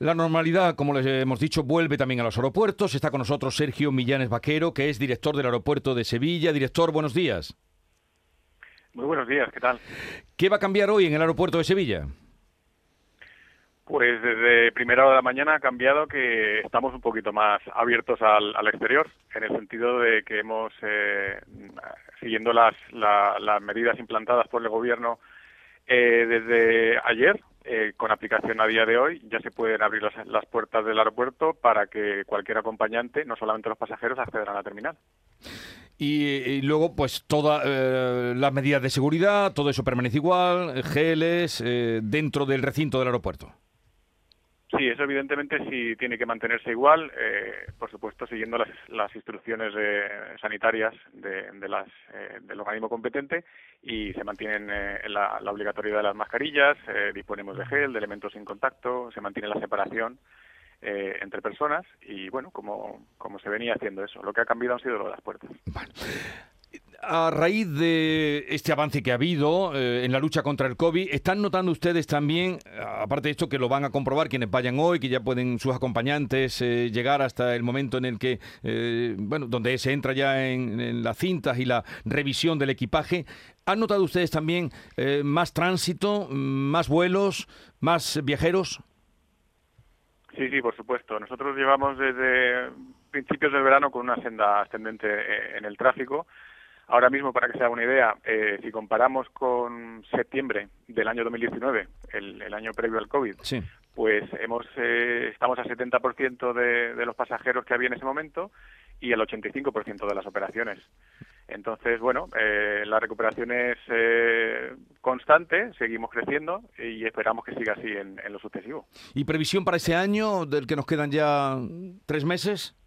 La normalidad, como les hemos dicho, vuelve también a los aeropuertos. Está con nosotros Sergio Millanes Vaquero, que es director del aeropuerto de Sevilla. Director, buenos días. Muy buenos días, ¿qué tal? ¿Qué va a cambiar hoy en el aeropuerto de Sevilla? Pues desde primera hora de la mañana ha cambiado que estamos un poquito más abiertos al, exterior, en el sentido de que hemos, eh, siguiendo las, las medidas implantadas por el Gobierno eh, desde ayer, eh, con aplicación a día de hoy, ya se pueden abrir las, puertas del aeropuerto para que cualquier acompañante, no solamente los pasajeros, accedan a la terminal. Y, luego, pues todas eh, las medidas de seguridad, todo eso permanece igual, geles, dentro del recinto del aeropuerto. Sí, eso evidentemente sí tiene que mantenerse igual, eh, por supuesto siguiendo las, las instrucciones eh, sanitarias de, de las, eh, del organismo competente y se mantienen la, la, obligatoriedad de las mascarillas, disponemos de gel, de elementos sin contacto, se mantiene la separación entre personas y bueno, como, como se venía haciendo eso, lo que ha cambiado han sido las puertas. A raíz de este avance que ha habido eh, en la lucha contra el COVID, ¿están notando ustedes también, aparte de esto que lo van a comprobar quienes vayan hoy, que ya pueden sus acompañantes eh, llegar hasta el momento en el que, eh, bueno, donde se entra ya en, las cintas y la revisión del equipaje, ¿han notado ustedes también más tránsito, más vuelos, más viajeros? Sí, sí, por supuesto. Nosotros llevamos desde principios del verano con una senda ascendente en el tráfico Ahora mismo, para que se haga una idea, eh, si comparamos con septiembre del año 2019, el, el año previo al COVID, pues hemos eh, estamos a 70% de, de los pasajeros que había en ese momento y el 85% de las operaciones. Entonces, bueno, eh, la recuperación es eh, constante, seguimos creciendo y esperamos que siga así en, en, lo sucesivo. ¿Y previsión para ese año, del que nos quedan ya tres meses?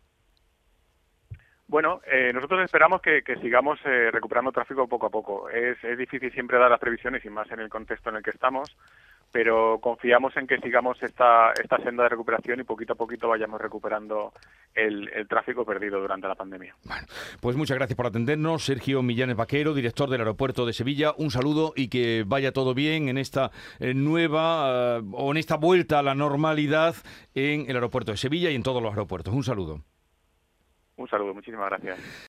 Bueno, eh, nosotros esperamos que, sigamos eh, recuperando tráfico poco a poco. Es, difícil siempre dar las previsiones y más en el contexto en el que estamos, pero confiamos en que sigamos esta, esta senda de recuperación y poquito a poquito vayamos recuperando el, tráfico perdido durante la pandemia. Bueno, pues muchas gracias por atendernos. Sergio Millanes Vaquero, director del aeropuerto de Sevilla. Un saludo y que vaya todo bien en esta eh, nueva o en esta vuelta a la normalidad en el aeropuerto de Sevilla y en todos los aeropuertos. Un saludo. Un saludo, muchísimas gracias.